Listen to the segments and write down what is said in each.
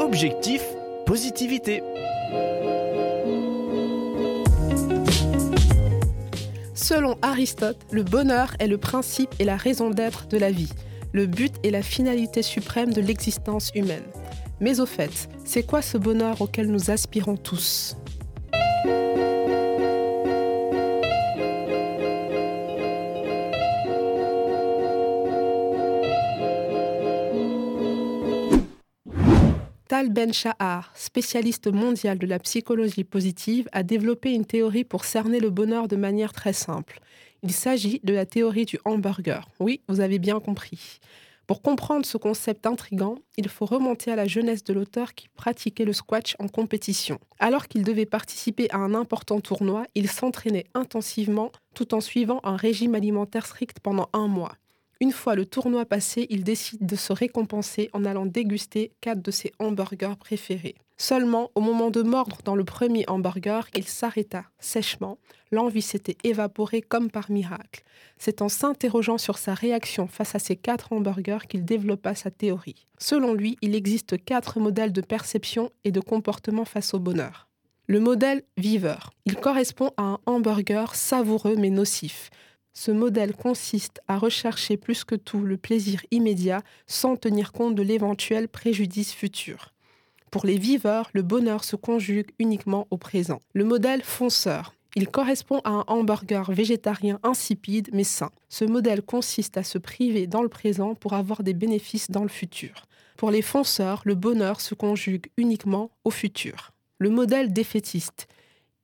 Objectif positivité. Selon Aristote, le bonheur est le principe et la raison d'être de la vie. Le but est la finalité suprême de l'existence humaine. Mais au fait, c'est quoi ce bonheur auquel nous aspirons tous? Tal Ben-Shahar, spécialiste mondial de la psychologie positive, a développé une théorie pour cerner le bonheur de manière très simple. Il s'agit de la théorie du hamburger. Oui, vous avez bien compris. Pour comprendre ce concept intrigant, il faut remonter à la jeunesse de l'auteur qui pratiquait le squash en compétition. Alors qu'il devait participer à un important tournoi, il s'entraînait intensivement tout en suivant un régime alimentaire strict pendant un mois. Une fois le tournoi passé, il décide de se récompenser en allant déguster quatre de ses hamburgers préférés. Seulement, au moment de mordre dans le premier hamburger, il s'arrêta sèchement. L'envie s'était évaporée comme par miracle. C'est en s'interrogeant sur sa réaction face à ces quatre hamburgers qu'il développa sa théorie. Selon lui, il existe quatre modèles de perception et de comportement face au bonheur. Le modèle viveur. Il correspond à un hamburger savoureux mais nocif. Ce modèle consiste à rechercher plus que tout le plaisir immédiat sans tenir compte de l'éventuel préjudice futur. Pour les viveurs, le bonheur se conjugue uniquement au présent. Le modèle fonceur. Il correspond à un hamburger végétarien insipide mais sain. Ce modèle consiste à se priver dans le présent pour avoir des bénéfices dans le futur. Pour les fonceurs, le bonheur se conjugue uniquement au futur. Le modèle défaitiste.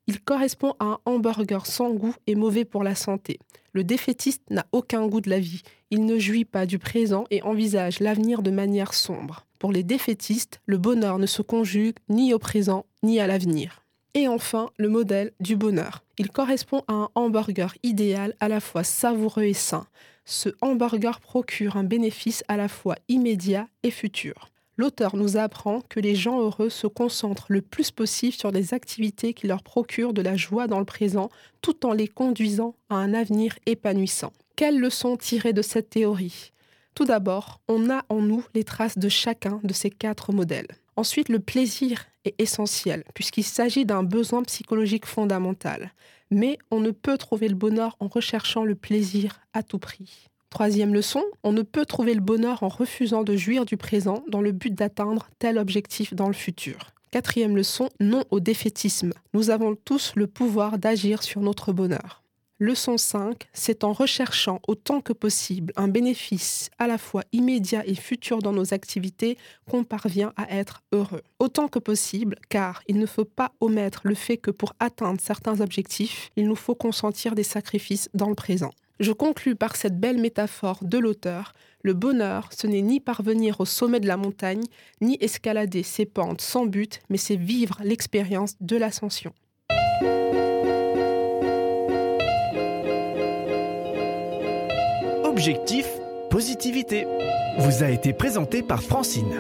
Il correspond à un hamburger sans goût et mauvais pour la santé. Le défaitiste n'a aucun goût de la vie. Il ne jouit pas du présent et envisage l'avenir de manière sombre. Pour les défaitistes, le bonheur ne se conjugue ni au présent ni à l'avenir. Et enfin, le modèle du bonheur. Il correspond à un hamburger idéal à la fois savoureux et sain. Ce hamburger procure un bénéfice à la fois immédiat et futur. L'auteur nous apprend que les gens heureux se concentrent le plus possible sur des activités qui leur procurent de la joie dans le présent, tout en les conduisant à un avenir épanouissant. Quelles leçons tirer de cette théorie? Tout d'abord, on a en nous les traces de chacun de ces quatre modèles. Ensuite, le plaisir est essentiel, puisqu'il s'agit d'un besoin psychologique fondamental. Mais on ne peut trouver le bonheur en recherchant le plaisir à tout prix. Troisième leçon, on ne peut trouver le bonheur en refusant de jouir du présent dans le but d'atteindre tel objectif dans le futur. Quatrième leçon, non au défaitisme. Nous avons tous le pouvoir d'agir sur notre bonheur. Leçon 5, c'est en recherchant autant que possible un bénéfice à la fois immédiat et futur dans nos activités qu'on parvient à être heureux. Autant que possible, car il ne faut pas omettre le fait que pour atteindre certains objectifs, il nous faut consentir des sacrifices dans le présent. Je conclus par cette belle métaphore de l'auteur. Le bonheur, ce n'est ni parvenir au sommet de la montagne, ni escalader ses pentes sans but, mais c'est vivre l'expérience de l'ascension. Objectif positivité vous a été présenté par Francine.